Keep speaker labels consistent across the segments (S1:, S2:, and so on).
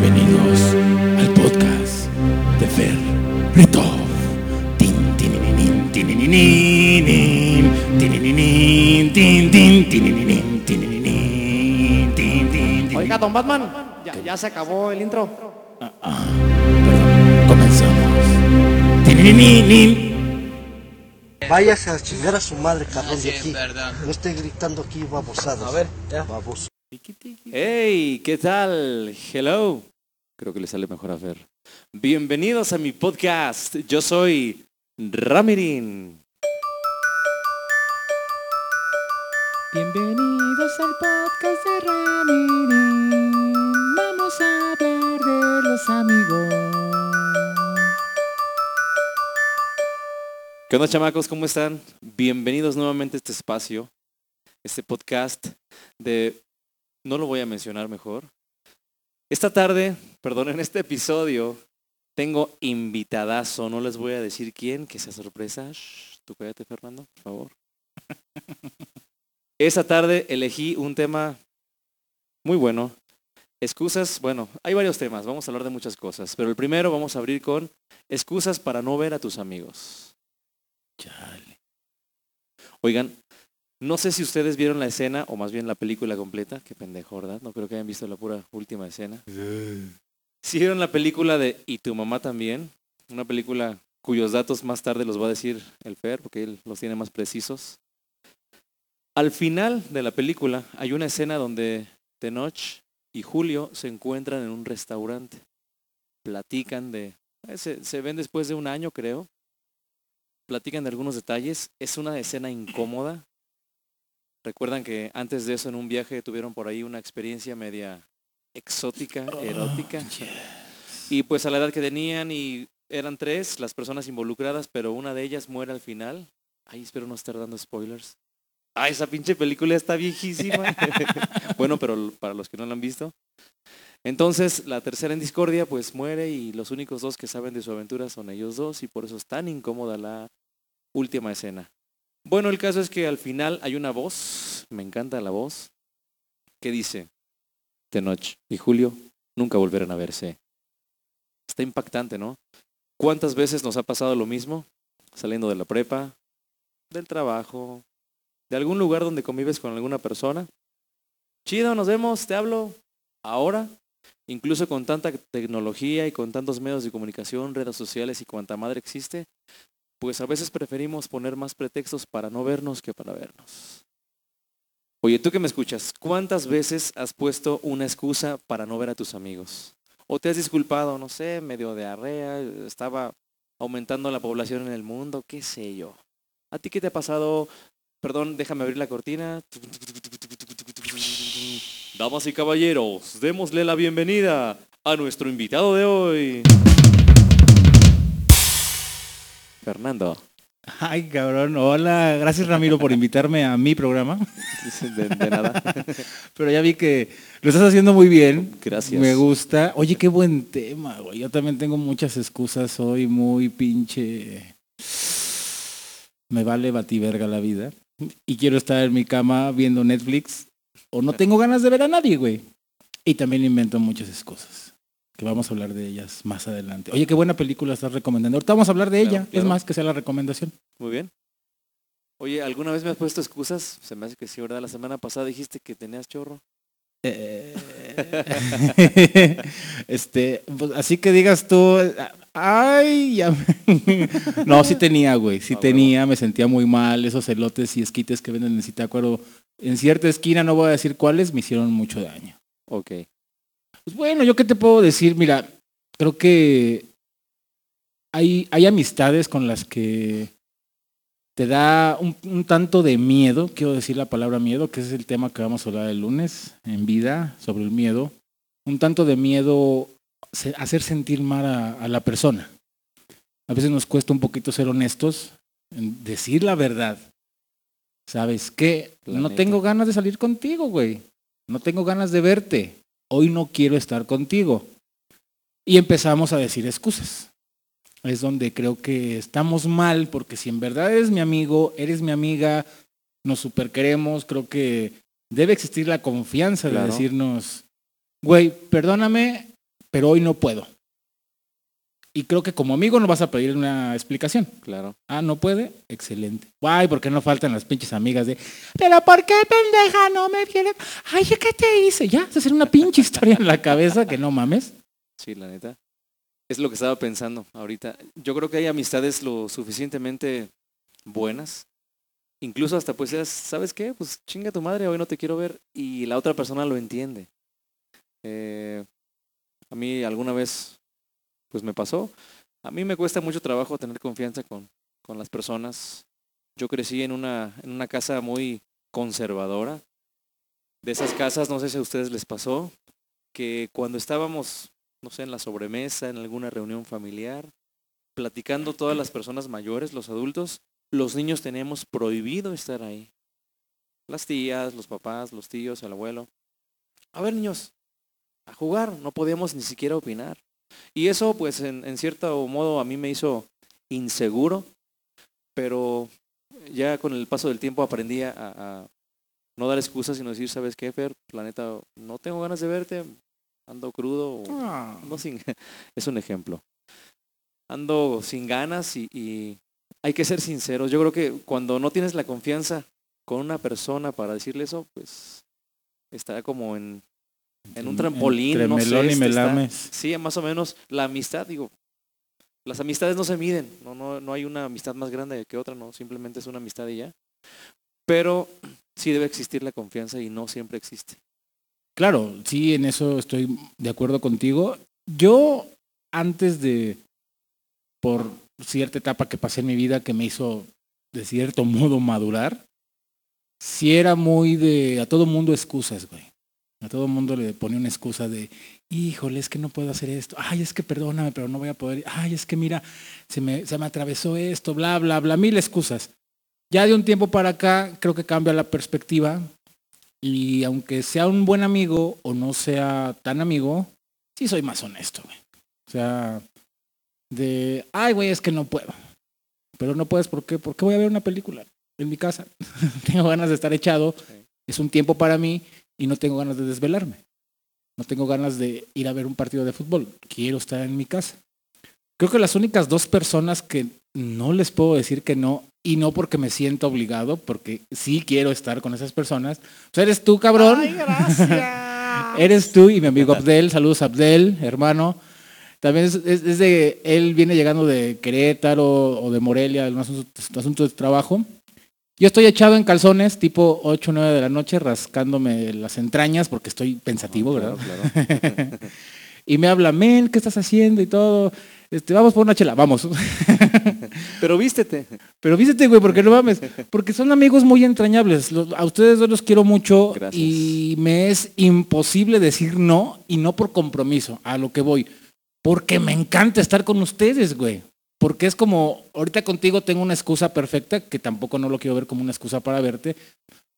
S1: Bienvenidos al podcast de Fer tin.
S2: Oiga, don Batman, ya, ya se acabó el intro.
S1: Perdón, comenzamos.
S3: Váyase a chingar a su madre, cabrón, de aquí. No esté gritando aquí babosadas. A ver, ya. Baboso.
S4: Hey, ¿qué tal? Hello. Creo que le sale mejor a Fer. Bienvenidos a mi podcast. Yo soy Ramirin.
S5: Bienvenidos al podcast de Ramirin. Vamos a hablar de los amigos.
S4: ¿Qué onda, chamacos? ¿Cómo están? Bienvenidos nuevamente a este espacio, este podcast de... No lo voy a mencionar mejor. Esta tarde, perdón, en este episodio tengo invitadazo. No les voy a decir quién, que sea sorpresa. Shh, tú cállate, Fernando, por favor. Esta tarde elegí un tema muy bueno. Excusas, bueno, hay varios temas, vamos a hablar de muchas cosas, pero el primero vamos a abrir con excusas para no ver a tus amigos. Chale. Oigan, no sé si ustedes vieron la escena, o más bien la película completa, qué pendejo, ¿verdad? No creo que hayan visto la pura última escena. Si vieron la película de Y tu mamá también, una película cuyos datos más tarde los va a decir el Fer, porque él los tiene más precisos. Al final de la película hay una escena donde Tenoch y Julio se encuentran en un restaurante. Platican de... eh, Se, se ven después de un año, creo. Platican de algunos detalles. Es una escena incómoda. Recuerdan que antes de eso en un viaje tuvieron por ahí una experiencia media exótica, erótica. Y pues a la edad que tenían y eran tres las personas involucradas, pero una de ellas muere al final. Ay, espero no estar dando spoilers. Ah, esa pinche película está viejísima. bueno, pero para los que no la han visto. Entonces, la tercera en discordia pues muere y los únicos dos que saben de su aventura son ellos dos y por eso es tan incómoda la última escena. Bueno, el caso es que al final hay una voz, me encanta la voz, que dice, Tenoch y Julio nunca volverán a verse. Está impactante, ¿no? ¿Cuántas veces nos ha pasado lo mismo? Saliendo de la prepa, del trabajo, de algún lugar donde convives con alguna persona. Chido, nos vemos, te hablo. Ahora, incluso con tanta tecnología y con tantos medios de comunicación, redes sociales y cuanta madre existe, pues a veces preferimos poner más pretextos para no vernos que para vernos. Oye, tú que me escuchas, ¿cuántas veces has puesto una excusa para no ver a tus amigos? O te has disculpado, no sé, medio diarrea, estaba aumentando la población en el mundo, qué sé yo. ¿A ti qué te ha pasado? Perdón, déjame abrir la cortina. Damas y caballeros, démosle la bienvenida a nuestro invitado de hoy. Fernando.
S6: Ay, cabrón. Hola, gracias Ramiro por invitarme a mi programa.
S4: De, de nada.
S6: Pero ya vi que lo estás haciendo muy bien.
S4: Gracias.
S6: Me gusta. Oye, qué buen tema, güey. Yo también tengo muchas excusas. Soy muy pinche... Me vale bativerga la vida. Y quiero estar en mi cama viendo Netflix. O no tengo ganas de ver a nadie, güey. Y también invento muchas excusas. Que vamos a hablar de ellas más adelante. Oye, qué buena película estás recomendando. Ahorita vamos a hablar de ella.
S4: Claro,
S6: Es más que sea la recomendación.
S4: Muy bien. Oye, ¿alguna vez me has puesto excusas? Se me hace que sí, ¿verdad? La semana pasada dijiste que tenías chorro.
S6: Eh, este, pues, así que digas tú, ay, ya No, sí tenía, güey, sí
S4: Ah,
S6: tenía, me sentía muy mal, esos elotes y esquites que venden en Zitácuaro, en cierta esquina, no voy a decir cuáles, me hicieron mucho daño.
S4: Ok.
S6: Pues bueno, yo qué te puedo decir, mira, creo que hay, hay amistades con las que te da un, un tanto de miedo, quiero decir la palabra miedo, que es el tema que vamos a hablar el lunes en vida sobre el miedo, un tanto de miedo hacer sentir mal a, a la persona. A veces nos cuesta un poquito ser honestos, en decir la verdad. ¿Sabes qué? No tengo ganas de salir contigo, güey. No tengo ganas de verte. Hoy no quiero estar contigo. Y empezamos a decir excusas. Es donde creo que estamos mal, porque si en verdad eres mi amigo, eres mi amiga, nos super queremos, creo que debe existir la confianza
S4: Claro.
S6: de decirnos, güey, perdóname, pero hoy no puedo. Y creo que como amigo no vas a pedir una explicación.
S4: Claro.
S6: Ah, no puede, excelente. Guay, porque no faltan las pinches amigas de, pero ¿por qué pendeja no me viene? Ay, ¿qué te hice? Ya, se hace una pinche historia en la cabeza que no mames.
S4: Sí, la neta. Es lo que estaba pensando ahorita. Yo creo que hay amistades lo suficientemente buenas. Incluso hasta pues seas, ¿sabes qué? Pues chinga tu madre, hoy no te quiero ver. Y la otra persona lo entiende. Eh, a mí alguna vez pues me pasó. A mí me cuesta mucho trabajo tener confianza con, con las personas. Yo crecí en una, en una casa muy conservadora. De esas casas, no sé si a ustedes les pasó, que cuando estábamos, no sé, en la sobremesa, en alguna reunión familiar, platicando todas las personas mayores, los adultos, los niños teníamos prohibido estar ahí. Las tías, los papás, los tíos, el abuelo. A ver, niños, a jugar, no podíamos ni siquiera opinar. Y eso, pues, en, en cierto modo a mí me hizo inseguro, pero ya con el paso del tiempo aprendí a, a no dar excusas, sino decir, ¿sabes qué, Fer? Planeta, no tengo ganas de verte, ando crudo, o ando sin... es un ejemplo. Ando sin ganas y, y hay que ser sinceros. Yo creo que cuando no tienes la confianza con una persona para decirle eso, pues está como en, en un trampolín. No sé,
S6: y
S4: este, está- sí, más o menos la amistad, digo, las amistades no se miden, no, no, no hay una amistad más grande que otra, no, simplemente es una amistad y ya. Pero sí debe existir la confianza y no siempre existe.
S6: Claro, sí, en eso estoy de acuerdo contigo. Yo, antes de, por cierta etapa que pasé en mi vida que me hizo, de cierto modo, madurar, sí era muy de, a todo mundo excusas, güey. A todo mundo le ponía una excusa de, híjole, es que no puedo hacer esto. Ay, es que perdóname, pero no voy a poder. Ay, es que mira, se me, se me atravesó esto, bla, bla, bla, mil excusas. Ya de un tiempo para acá, creo que cambia la perspectiva y aunque sea un buen amigo o no sea tan amigo, sí soy más honesto, güey. O sea, de, ay, güey, es que no puedo. Pero no puedes, ¿por qué? Porque voy a ver una película en mi casa. tengo ganas de estar echado. Es un tiempo para mí y no tengo ganas de desvelarme. No tengo ganas de ir a ver un partido de fútbol. Quiero estar en mi casa. Creo que las únicas dos personas que no les puedo decir que no, y no porque me siento obligado, porque sí quiero estar con esas personas. O sea, eres tú, cabrón.
S5: Ay, gracias.
S6: Eres tú y mi amigo Abdel. Saludos, Abdel, hermano. También es, es- es de, él viene llegando de Querétaro o de Morelia, un asunto, asunto de trabajo. Yo estoy echado en calzones, tipo 8 o 9 de la noche, rascándome las entrañas porque estoy pensativo, ¿verdad?
S4: Claro.
S6: Y me habla, men, ¿qué estás haciendo? Y todo. Este, vamos por una chela, vamos.
S4: Pero vístete.
S6: Pero vístete, güey, porque no mames. Porque son amigos muy entrañables. Los- a ustedes dos los quiero mucho
S4: Gracias.
S6: y me es imposible decir no y no por compromiso, a lo que voy. Porque me encanta estar con ustedes, güey. Porque es como, ahorita contigo tengo una excusa perfecta, que tampoco no lo quiero ver como una excusa para verte,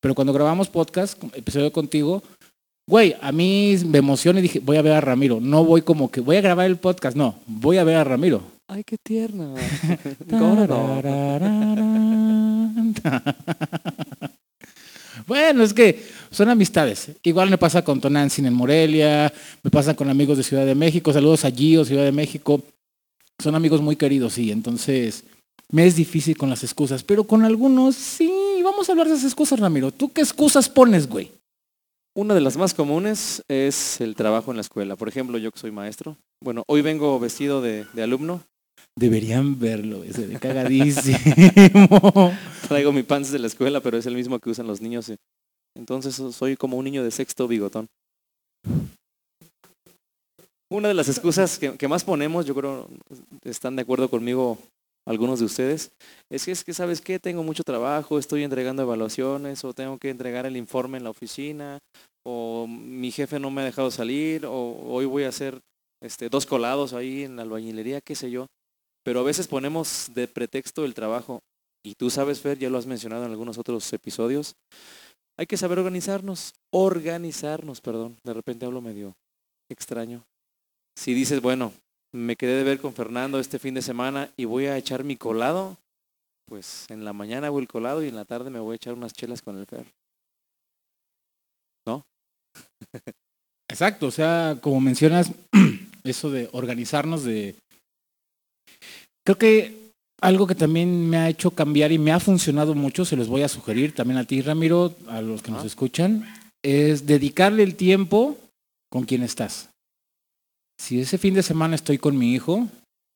S6: pero cuando grabamos podcast, episodio contigo, güey, a mí me emociona y dije, voy a ver a Ramiro. No voy como que voy a grabar el podcast, no, voy a ver a Ramiro.
S4: Ay, qué tierna.
S6: Bueno, es que son amistades. Igual me pasa con Tonantzin en Morelia, me pasa con amigos de Ciudad de México, saludos a Gio, Ciudad de México. Son amigos muy queridos, sí, entonces me es difícil con las excusas, pero con algunos sí, vamos a hablar de esas excusas, Ramiro. ¿Tú qué excusas pones, güey?
S4: Una de las más comunes es el trabajo en la escuela. Por ejemplo, yo que soy maestro. Bueno, hoy vengo vestido de, de alumno.
S6: Deberían verlo, se ve cagadísimo.
S4: Traigo mi pants de la escuela, pero es el mismo que usan los niños. Entonces so- soy como un niño de sexto bigotón. Una de las excusas que, más ponemos, yo creo, están de acuerdo conmigo algunos de ustedes, es que es que, ¿sabes qué? Tengo mucho trabajo, estoy entregando evaluaciones, o tengo que entregar el informe en la oficina, o mi jefe no me ha dejado salir, o hoy voy a hacer este, dos colados ahí en la albañilería, qué sé yo. Pero a veces ponemos de pretexto el trabajo. Y tú sabes, Fer, ya lo has mencionado en algunos otros episodios. Hay que saber organizarnos, organizarnos, perdón. De repente hablo medio extraño. Si dices, bueno, me quedé de ver con Fernando este fin de semana y voy a echar mi colado, pues en la mañana hago el colado y en la tarde me voy a echar unas chelas con el Fer.
S6: Exacto, o sea, como mencionas, Eso de organizarnos, de... Creo que algo que también me ha hecho cambiar y me ha funcionado mucho, se los voy a sugerir también a ti, Ramiro, a los que nos escuchan, es dedicarle el tiempo con quien estás. Si ese fin de semana estoy con mi hijo,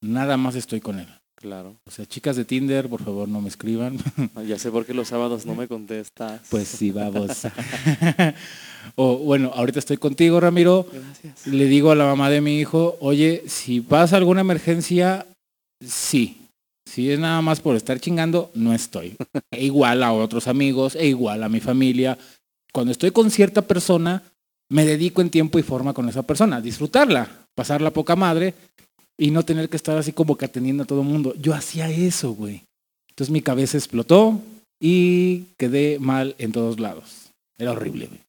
S6: nada más estoy con él.
S4: Claro.
S6: O sea, chicas de Tinder, por favor, no me escriban.
S4: Ah, Ya sé por qué los sábados no me contestas.
S6: Pues sí, vamos. o bueno, ahorita estoy contigo, Ramiro.
S4: Gracias.
S6: Le digo a la mamá de mi hijo, oye, si pasa alguna emergencia, sí. Si es nada más por estar chingando, no estoy. E igual a otros amigos, e igual a mi familia. Cuando estoy con cierta persona, me dedico en tiempo y forma con esa persona. Disfrutarla, pasarla poca madre y no tener que estar así como que atendiendo a todo el mundo. Yo hacía eso, güey. Entonces mi cabeza explotó y quedé mal en todos lados. Era horrible, güey.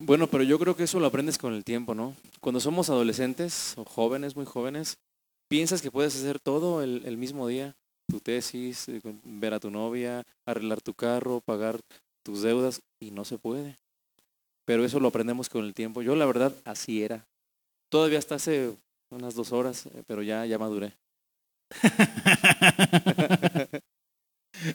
S4: Bueno, pero yo creo que eso lo aprendes con el tiempo, ¿no? Cuando somos adolescentes o jóvenes, muy jóvenes, piensas que puedes hacer todo el, el mismo día. Tu tesis, eh, ver a tu novia, arreglar tu carro, pagar tus deudas, y no se puede. Pero eso lo aprendemos con el tiempo. Yo la verdad así era. Todavía hasta hace unas dos horas, eh, pero ya, ya maduré.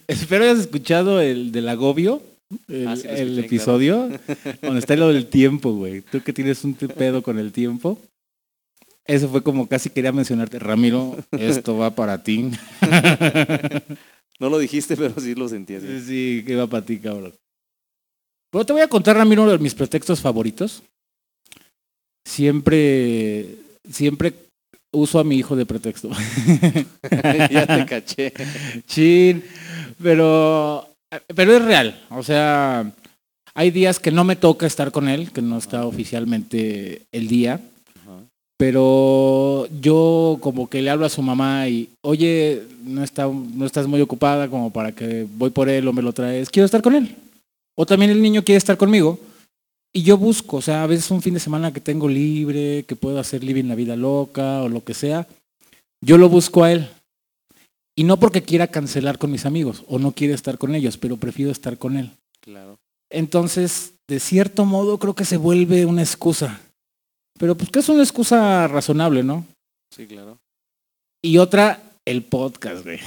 S6: Espero hayas escuchado el del agobio, el,
S4: Ah, sí
S6: el episodio, donde está lo del tiempo, güey. Tú que tienes un pedo con el tiempo. Eso fue como casi quería mencionarte, Ramiro, esto va para ti.
S4: No lo dijiste, pero sí lo sentí así.
S6: Sí, que va para ti, cabrón. Pero te voy a contar, Ramiro, uno de mis pretextos favoritos. Siempre, siempre uso a mi hijo de pretexto.
S4: ya te caché.
S6: Chin, pero, pero es real. O sea, hay días que no me toca estar con él, que no está oficialmente el día,
S4: Ajá.
S6: pero yo como que le hablo a su mamá y, oye, no, está, no estás muy ocupada como para que voy por él o me lo traes, quiero estar con él. O también el niño quiere estar conmigo. Y yo busco, o sea, a veces un fin de semana que tengo libre, que puedo hacer living la vida loca o lo que sea, yo lo busco a él. Y no porque quiera cancelar con mis amigos o no quiere estar con ellos, pero prefiero estar con él.
S4: Claro.
S6: Entonces, de cierto modo, creo que se vuelve una excusa. Pero pues que es una excusa razonable, ¿no?
S4: Sí, claro.
S6: Y otra, el podcast, güey.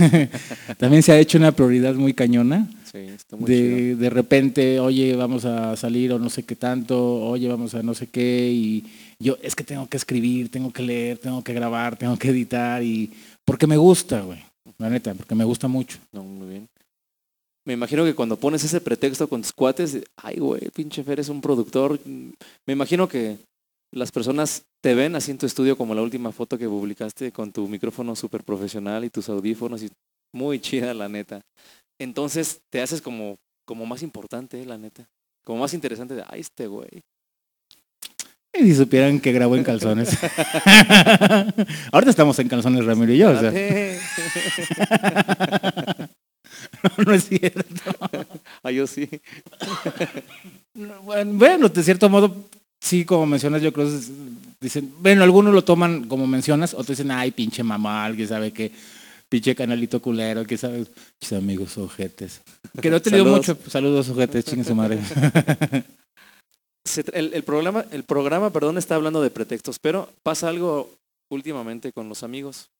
S6: También se ha hecho una prioridad muy cañona.
S4: Sí, está muy chido.
S6: De, de repente, oye, vamos a salir o no sé qué tanto, oye, vamos a no sé qué, y yo, es que tengo que escribir, tengo que leer, tengo que grabar, tengo que editar, y porque me gusta, güey. La neta, porque me gusta mucho.
S4: No, muy bien. Me imagino que cuando pones ese pretexto con tus cuates, ay, güey, pinche Fer es un productor. Me imagino que las personas te ven así en tu estudio como la última foto que publicaste con tu micrófono súper profesional y tus audífonos y muy chida, la neta. Entonces te haces como, como más importante, la neta. Como más interesante de, ay, este güey.
S6: Y si supieran que grabo en calzones. Ahorita estamos en calzones, Ramiro y yo. o sea,
S4: Espérate.
S6: no es cierto.
S4: Ah, yo sí.
S6: Bueno, de cierto modo, sí, como mencionas, yo creo que dicen, bueno, algunos lo toman como mencionas, otros dicen, ay, pinche mamá, alguien sabe que pinche canalito culero, que sabes, Chis, amigos ojetes. Que no te digo mucho, saludos ojetes, chingue su madre.
S4: El, el programa, el programa, perdón, está hablando de pretextos, pero pasa algo últimamente con los amigos.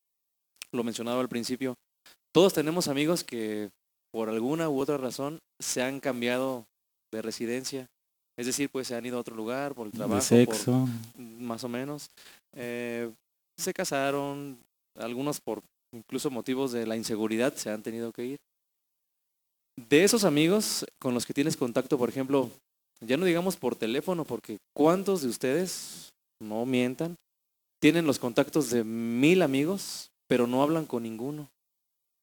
S4: Lo mencionaba al principio. Todos tenemos amigos que por alguna u otra razón se han cambiado de residencia. Es decir, pues se han ido a otro lugar por el trabajo,
S6: de
S4: por-
S6: sexo.
S4: más o menos. Eh, se casaron, algunos por incluso motivos de la inseguridad se han tenido que ir. De esos amigos con los que tienes contacto, por ejemplo, ya no digamos por teléfono, porque ¿cuántos de ustedes, no mientan, tienen los contactos de mil amigos, pero no hablan con ninguno?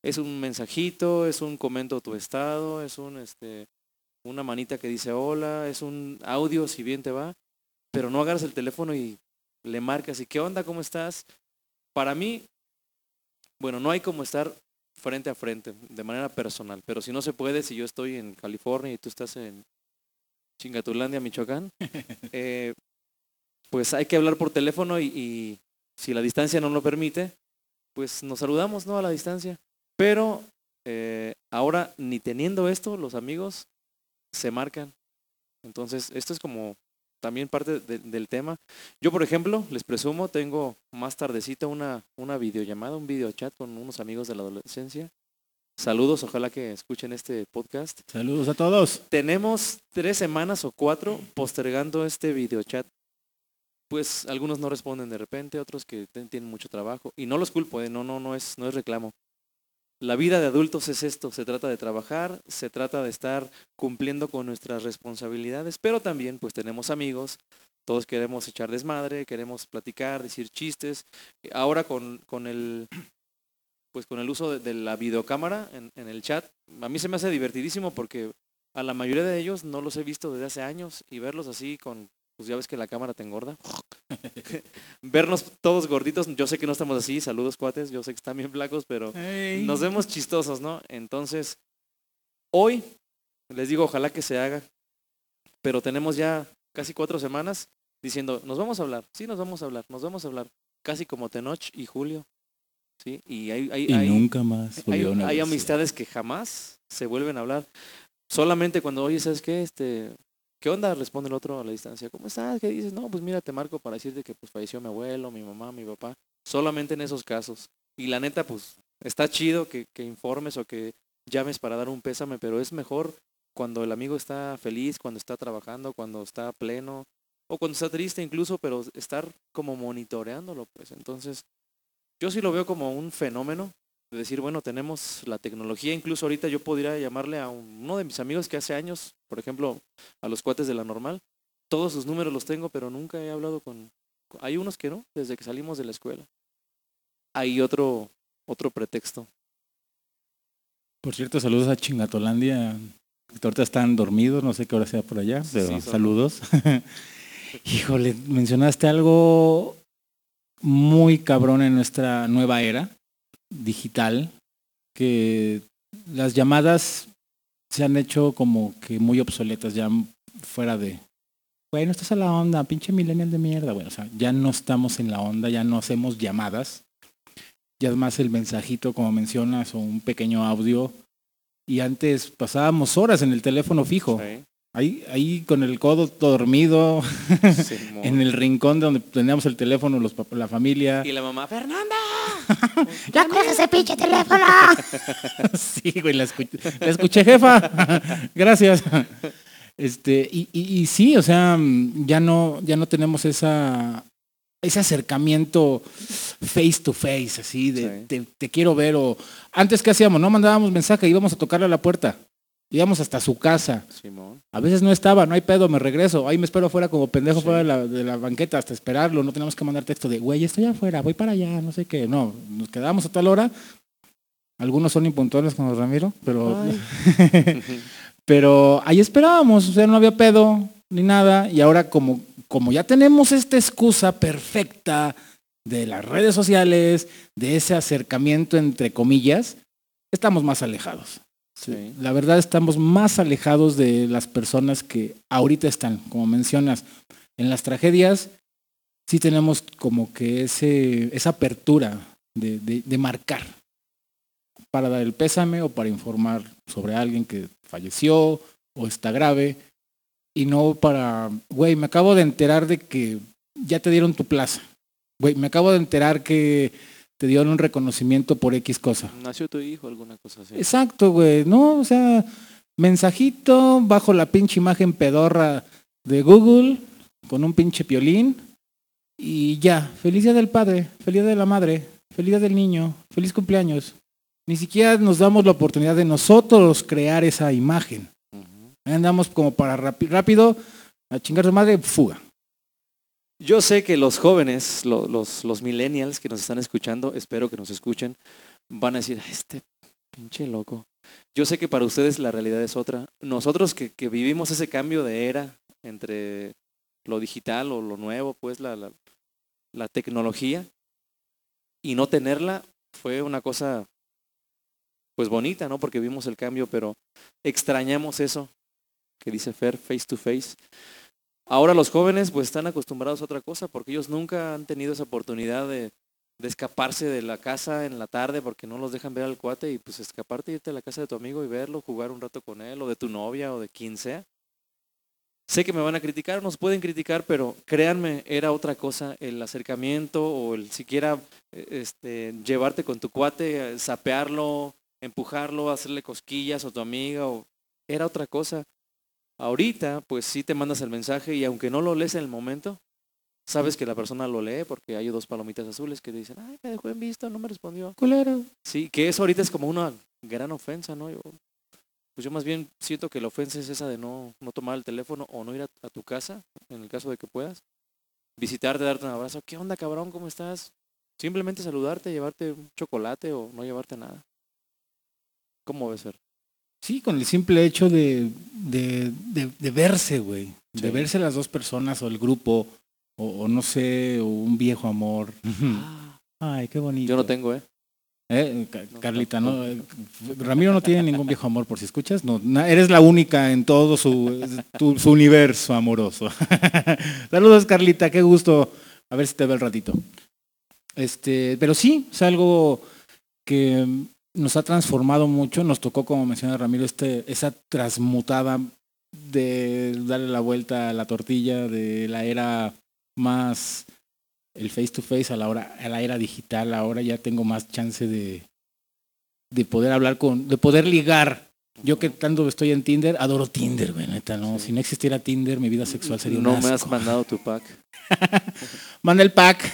S4: Es un mensajito, es un comento tu estado, es un este una manita que dice hola, es un audio si bien te va, pero no agarras el teléfono y le marcas y qué onda, cómo estás. Para mí, bueno, no hay como estar frente a frente, de manera personal, pero si no se puede, si yo estoy en California y tú estás en Chingatulandia, Michoacán, eh, pues hay que hablar por teléfono y, y si la distancia no lo permite, pues nos saludamos, ¿no? A la distancia. Pero eh, ahora, ni teniendo esto, los amigos se marcan. Entonces, esto es como también parte de- del tema. Yo, por ejemplo, les presumo, tengo más tardecita una, una videollamada, un videochat con unos amigos de la adolescencia. Saludos, ojalá que escuchen este podcast.
S6: Saludos a todos.
S4: Tenemos tres semanas o cuatro postergando este videochat. Pues algunos no responden de repente, otros que tienen mucho trabajo. Y no los culpo, ¿eh? no, no, no es, no es reclamo. La vida de adultos es esto, se trata de trabajar, se trata de estar cumpliendo con nuestras responsabilidades, pero también pues tenemos amigos, todos queremos echar desmadre, queremos platicar, decir chistes. Ahora con, con el pues con el uso de, la videocámara en, en el chat, a mí se me hace divertidísimo porque a la mayoría de ellos no los he visto desde hace años y verlos así con, pues ya ves que la cámara te engorda. Vernos todos gorditos, yo sé que no estamos así, saludos cuates, yo sé que están bien flacos, pero nos vemos chistosos, ¿no? Entonces, hoy les digo, ojalá que se haga, pero tenemos ya casi cuatro semanas diciendo, nos vamos a hablar, sí, nos vamos a hablar, nos vamos a hablar, casi como Tenoch y Julio, ¿sí? Y hay, hay,
S6: Y
S4: hay-
S6: nunca más.
S4: hay, amistades que jamás se vuelven a hablar. Solamente cuando, oye, ¿sabes qué? Este, ¿Qué onda? Responde el otro a la distancia. ¿Cómo estás? ¿Qué dices? No, pues mira, te marco para decirte que pues falleció mi abuelo, mi mamá, mi papá. Solamente en esos casos. Y la neta, pues, está chido que, que informes o que llames para dar un pésame, pero es mejor cuando el amigo está feliz, cuando está trabajando, cuando está pleno, o cuando está triste incluso, pero estar como monitoreándolo, pues. Entonces, yo sí lo veo como un fenómeno de decir, bueno, tenemos la tecnología, incluso ahorita yo podría llamarle a un- uno de mis amigos que hace años, por ejemplo, a los cuates de la normal, todos sus números los tengo, pero nunca he hablado con... Hay unos que no, desde que salimos de la escuela. Hay otro, otro pretexto.
S6: Por cierto, saludos a Chingatolandia. Ahorita están dormidos, no sé qué hora sea por allá, pero
S4: Sí,
S6: saludos. Híjole, mencionaste algo muy cabrón en nuestra nueva era digital, que las llamadas se han hecho como que muy obsoletas, ya fuera de, bueno, estás a la onda, pinche millennial de mierda, bueno, ya no estamos en la onda, ya no hacemos llamadas, ya más el mensajito, como mencionas, o un pequeño audio, y antes pasábamos horas en el teléfono fijo, ahí, ahí con el codo todo dormido, en el rincón donde teníamos el teléfono, los la familia.
S4: Y la mamá, Fernanda.
S5: ¡Ya cuelga ese pinche teléfono!
S6: Sí, güey, la escuché, la escuché jefa. Gracias. Este, y, y- y sí, o sea, ya no, ya no tenemos esa, ese acercamiento face to face, así de
S4: Sí.
S6: te, te quiero ver. O antes qué hacíamos, no mandábamos mensaje, íbamos a tocarle a la puerta. Íbamos hasta su casa.
S4: Simón.
S6: A veces no estaba, no hay pedo, me regreso. Ahí me espero afuera como pendejo
S4: Sí.
S6: fuera de la, de la banqueta hasta esperarlo. No tenemos que mandar texto de, güey, estoy afuera, voy para allá, no sé qué. No, nos quedamos a tal hora. Algunos son impuntuales como Ramiro, pero, pero ahí esperábamos, o sea, no había pedo ni nada. Y ahora como, como ya tenemos esta excusa perfecta de las redes sociales, de ese acercamiento entre comillas, estamos más alejados.
S4: Sí.
S6: La verdad estamos más alejados de las personas que ahorita están, como mencionas, en las tragedias, sí tenemos como que ese, esa apertura de, de- de marcar. Para dar el pésame o para informar sobre alguien que falleció o está grave. Y no para, güey, me acabo de enterar de que ya te dieron tu plaza, güey, me acabo de enterar que te dieron un reconocimiento por X cosa.
S4: Nació tu hijo, alguna cosa así.
S6: Exacto, güey, ¿no? O sea, mensajito bajo la pinche imagen pedorra de Google con un pinche piolín y ya, feliz día del padre, feliz día de la madre, feliz día del niño, feliz cumpleaños. Ni siquiera nos damos la oportunidad de nosotros crear esa imagen. Ahí andamos como para rápido a chingar su madre, fuga.
S4: Yo sé que los jóvenes, lo- los, millennials que nos están escuchando, espero que nos escuchen, van a decir, "Ay, este pinche loco. Yo sé que para ustedes la realidad es otra. Nosotros que, vivimos ese cambio de era entre lo digital o lo nuevo, pues la, la, la tecnología, y no tenerla fue una cosa pues bonita, ¿no? Porque vimos el cambio, pero extrañamos eso que dice Fer, face to face. Ahora los jóvenes pues están acostumbrados a otra cosa porque ellos nunca han tenido esa oportunidad de, escaparse de la casa en la tarde porque no los dejan ver al cuate y pues escaparte, irte a la casa de tu amigo y verlo, jugar un rato con él o de tu novia o de quien sea. Sé que me van a criticar, nos pueden criticar, pero créanme, era otra cosa el acercamiento o el siquiera eh, este, llevarte con tu cuate, eh, sapearlo, empujarlo, hacerle cosquillas o tu amiga, o era otra cosa. Ahorita, pues sí te mandas el mensaje y aunque no lo lees en el momento, sabes que la persona lo lee porque hay dos palomitas azules que dicen, ay, me dejó en visto, no me respondió.
S6: Culero.
S4: Sí, que eso ahorita es como una gran ofensa, ¿no? Yo, pues yo más bien siento que la ofensa es esa de no, no tomar el teléfono o no ir a, a tu casa, en el caso de que puedas. Visitarte, darte un abrazo. ¿Qué onda, cabrón? ¿Cómo estás? Simplemente saludarte, llevarte un chocolate o no llevarte nada. ¿Cómo debe ser?
S6: Sí, con el simple hecho de, de, de- de verse, güey. De verse las dos personas o el grupo, o, o no sé, o un viejo amor. Ay, qué bonito.
S4: Yo no tengo, ¿eh?
S6: Eh, Carlita,
S4: no.
S6: Eh, Ramiro no tiene ningún viejo amor, por si escuchas. No, eres la única en todo su, tu- su universo amoroso. Saludos, Carlita, qué gusto. A ver si te veo el ratito. Este, pero sí, es algo que nos ha transformado mucho. Nos tocó, como menciona Ramiro, este, esa transmutada de darle la vuelta a la tortilla de la era más el face to face a la hora a la era digital ahora ya tengo más chance de de poder hablar con de poder ligar yo que tanto estoy en Tinder adoro Tinder güey neta no si no existiera Tinder mi vida sexual sería un
S4: No me has
S6: asco.
S4: mandado tu pack.
S6: manda el pack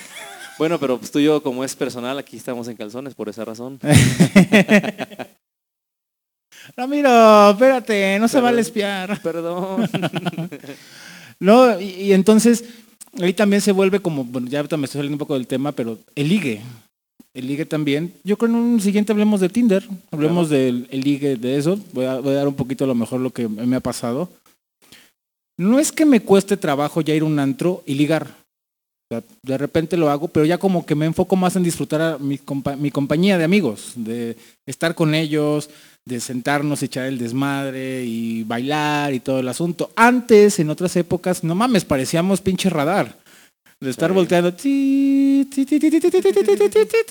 S4: Bueno, pero pues tú y yo, como es personal, aquí estamos en calzones por esa razón.
S6: Ramiro espérate no se
S4: Perdón.
S6: vale espiar
S4: Perdón.
S6: no y, y entonces ahí también se vuelve como bueno ya ahorita me estoy saliendo un poco del tema pero el ligue el ligue también. Yo creo en un siguiente hablemos de Tinder, hablemos del el ligue de eso. Voy a, voy a dar un poquito a lo mejor lo que me ha pasado. No es que me cueste trabajo ya ir a un antro y ligar de repente lo hago, pero ya como que me enfoco más en disfrutar a mi, compañía de amigos, de estar con ellos, de sentarnos, echar el desmadre y bailar y todo el asunto. Antes, en otras épocas, no mames, parecíamos pinche radar. De estar volteando,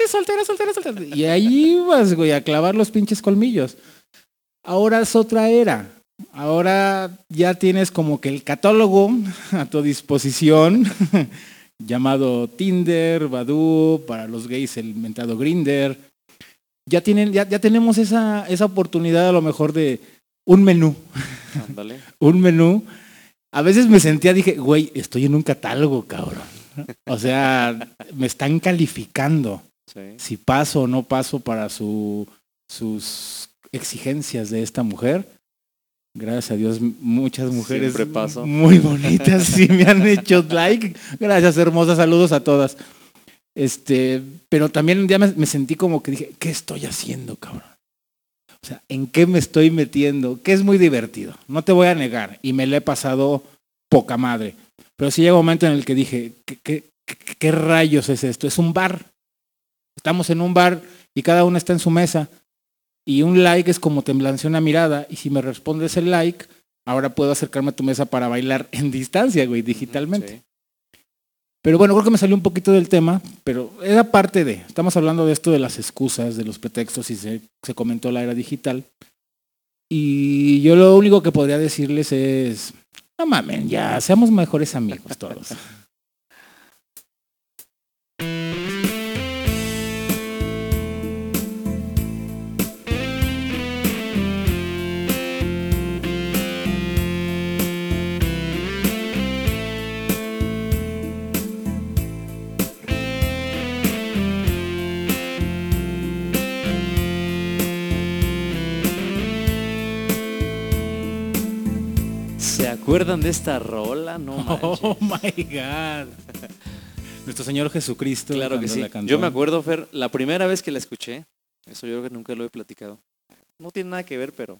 S6: soltera, soltera, soltera. Y ahí vas, güey, a clavar los pinches colmillos. Ahora es otra era. Ahora ya tienes como que el catálogo a tu disposición llamado Tinder, Badoo, para los gays el mentado Grinder. Ya tienen, ya, ya tenemos esa, esa oportunidad a lo mejor de un menú,
S4: Ándale.
S6: un menú. A veces me sentía, dije, güey, estoy en un catálogo, cabrón. O sea, me están calificando
S4: Sí.
S6: si paso o no paso para su, sus exigencias de esta mujer. Gracias a Dios, muchas mujeres muy bonitas sí me han hecho like. Gracias, hermosas, saludos a todas. Este, pero también un día me, me sentí como que dije, ¿qué estoy haciendo, cabrón? O sea, ¿en qué me estoy metiendo? Que es muy divertido, no te voy a negar, y me lo he pasado poca madre. Pero sí llega un momento en el que dije, ¿qué, qué, qué- qué rayos es esto? Es un bar. Estamos en un bar y cada uno está en su mesa. Y un like es como te lancé una mirada. Y si me respondes el like, ahora puedo acercarme a tu mesa para bailar en distancia, güey, digitalmente.
S4: Sí.
S6: Pero bueno, creo que me salió un poquito del tema, pero era parte de. Estamos hablando de esto de las excusas, de los pretextos y se, se comentó la era digital. Y yo lo único que podría decirles es, no mamen, ya, seamos mejores amigos todos.
S4: acuerdan de esta rola? No manches.
S6: Oh my God. Nuestro Señor Jesucristo.
S4: Claro que sí.
S6: la cantó.
S4: Yo me acuerdo, Fer, la primera vez que la escuché, eso yo creo que nunca lo he platicado. No tiene nada que ver, pero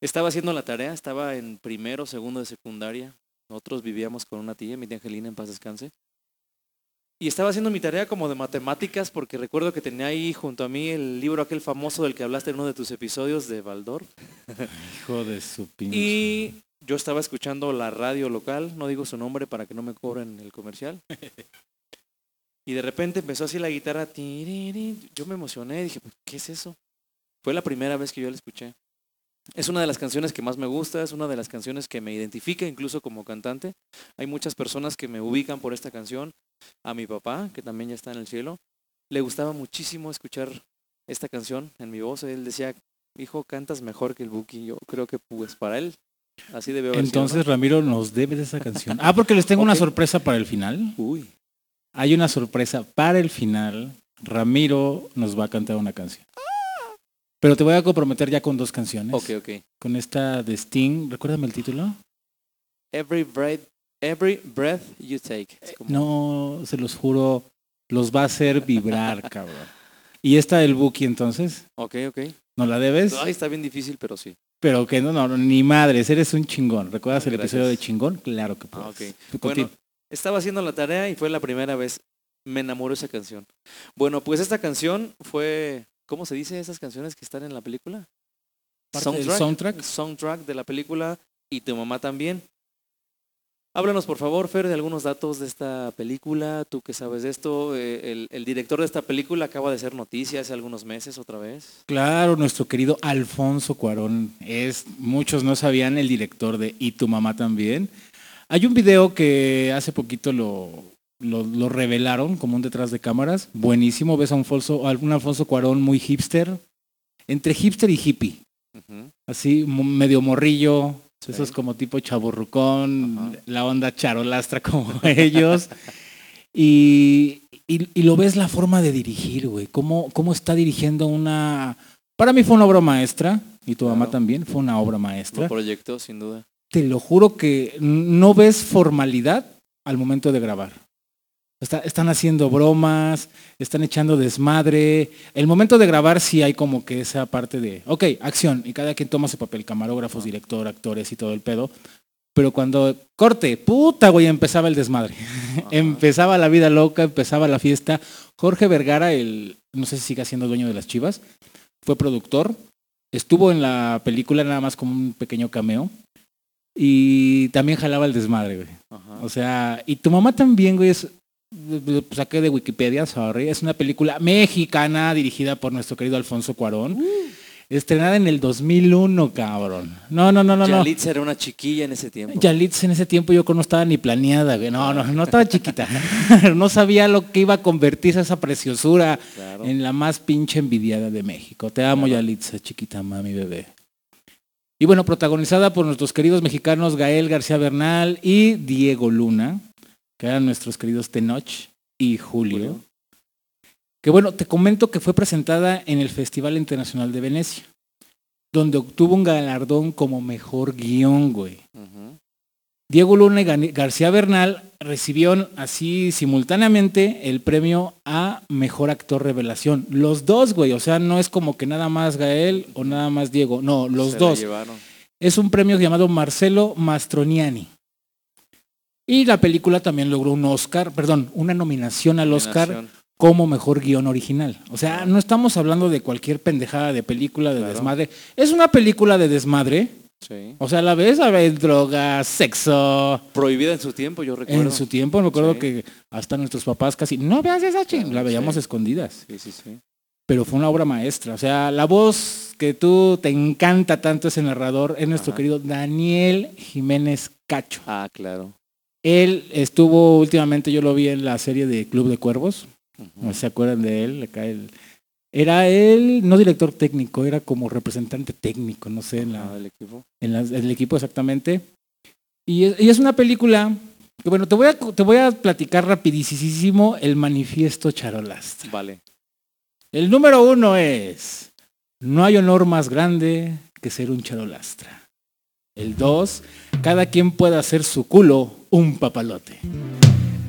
S4: estaba haciendo la tarea, estaba en primero, segundo de secundaria. Nosotros vivíamos con una tía, mi tía Angelina, en paz descanse. Y estaba haciendo mi tarea como de matemáticas porque recuerdo que tenía ahí junto a mí el libro aquel famoso del que hablaste en uno de tus episodios de Baldor.
S6: Hijo de su pinche.
S4: Y yo estaba escuchando la radio local, no digo su nombre para que no me cobren el comercial. Y de repente empezó así la guitarra. Yo me emocioné, dije, "Pues, ¿qué es eso? Fue la primera vez que yo la escuché. Es una de las canciones que más me gusta, es una de las canciones que me identifica incluso como cantante. Hay muchas personas que me ubican por esta canción. A mi papá, que también ya está en el cielo, le gustaba muchísimo escuchar esta canción en mi voz. Él decía, hijo, cantas mejor que el Buki. Yo creo que pues para él así debe haber sido,
S6: Entonces Ramiro nos debe de esa canción. Ah, porque les tengo una sorpresa para el final.
S4: Uy,
S6: Hay una sorpresa para el final. Ramiro nos va a cantar una canción. Pero te voy a comprometer ya con dos canciones.
S4: ok, ok.
S6: Con esta de Sting. Recuérdame el título.
S4: Every breath, every breath you take. Como-
S6: No, se los juro, los va a hacer vibrar, cabrón. ¿Y esta del Buki entonces?
S4: Ok, ok.
S6: ¿No la debes?
S4: Ay, está bien difícil, pero sí.
S6: Pero que no, no, ni madres, eres un chingón. ¿Recuerdas el
S4: Gracias.
S6: episodio de chingón? Claro que
S4: Ah,
S6: puedes. Tú
S4: Bueno, estaba haciendo la tarea y fue la primera vez. Me enamoró esa canción. Bueno, pues esta canción fue, ¿cómo se dice esas canciones que están en la película?
S6: Del soundtrack.
S4: Soundtrack de la película y tu mamá también. Háblanos por favor, Fer, de algunos datos de esta película. Tú que sabes de esto, eh, el, el director de esta película acaba de ser noticia hace algunos meses otra vez.
S6: Claro, nuestro querido Alfonso Cuarón es, muchos no sabían, el director de Y tu mamá también. Hay un video que hace poquito lo, lo, lo revelaron como un detrás de cámaras. Buenísimo, ves a un Alfonso, a un Alfonso Cuarón muy hipster, entre hipster y hippie. Así medio morrillo,
S4: Sí.
S6: esos como tipo chaburrucón,
S4: Ajá.
S6: la onda charolastra como ellos. Y, y- y lo ves la forma de dirigir, güey, cómo, cómo está dirigiendo una... Para mí fue una obra maestra, y tu mamá también, fue una obra maestra.
S4: proyectó, sin duda.
S6: Te lo juro que no ves formalidad al momento de grabar. Está- están haciendo bromas, están echando desmadre. El momento de grabar sí hay como que esa parte de, ok, acción, y cada quien toma su papel, camarógrafos, director, actores y todo el pedo. Pero cuando corte, puta, güey, empezaba el desmadre. empezaba la vida loca, empezaba la fiesta. Jorge Vergara, el, no sé si sigue siendo dueño de las chivas, fue productor, estuvo en la película nada más como un pequeño cameo. Y también jalaba el desmadre, güey.
S4: Ajá.
S6: O sea, y tu mamá también, güey, es, saqué de Wikipedia, sorry, es una película mexicana dirigida por nuestro querido Alfonso Cuarón. Estrenada en el 2001, cabrón. No, no, no, no, no.
S4: Yalitza era una chiquilla en ese tiempo.
S6: Yalitza en ese tiempo yo creo no estaba ni planeada, güey. No, no, no estaba chiquita. no sabía lo que iba a convertirse esa preciosura
S4: Claro.
S6: en la más pinche envidiada de México. Te amo, Yalitza, chiquita mami, bebé. Y bueno, protagonizada por nuestros queridos mexicanos Gael García Bernal y Diego Luna, que eran nuestros queridos Tenoch y Julio.
S4: Julio.
S6: Que bueno, te comento que fue presentada en el Festival Internacional de Venecia, donde obtuvo un galardón como mejor guion, güey. Diego Luna y García Bernal recibieron así simultáneamente el premio a Mejor Actor Revelación. Los dos, güey, o sea, no es como que nada más Gael o nada más Diego, no, los
S4: Se
S6: dos. Es un premio llamado Marcelo Mastroniani. Y la película también logró un Oscar, perdón, una nominación al Oscar
S4: Nominación.
S6: como mejor guion original. O sea, no estamos hablando de cualquier pendejada de película de
S4: Claro.
S6: desmadre. Es una película de desmadre.
S4: Sí.
S6: O sea, a la vez a ver drogas, sexo,
S4: Prohibida en su tiempo, yo recuerdo.
S6: en su tiempo, me acuerdo
S4: Sí.
S6: que hasta nuestros papás casi, no veas esa ching, la veíamos
S4: Sí.
S6: escondidas.
S4: Sí, sí, sí.
S6: Pero fue una obra maestra. O sea, la voz que tú te encanta tanto ese narrador es nuestro
S4: Ajá.
S6: querido Daniel Jiménez Cacho.
S4: Ah, claro.
S6: Él estuvo últimamente, yo lo vi en la serie de Club de Cuervos. No se acuerdan de él. Acá Era él, no director técnico, era como representante técnico, no sé, en la,
S4: Ah, el equipo.
S6: en la- en el equipo exactamente. Y es, y es una película que, bueno, te voy a, te voy a platicar rapidísimo el manifiesto charolastra.
S4: Vale.
S6: El número uno es, no hay honor más grande que ser un charolastra. El dos, cada quien puede hacer su culo un papalote.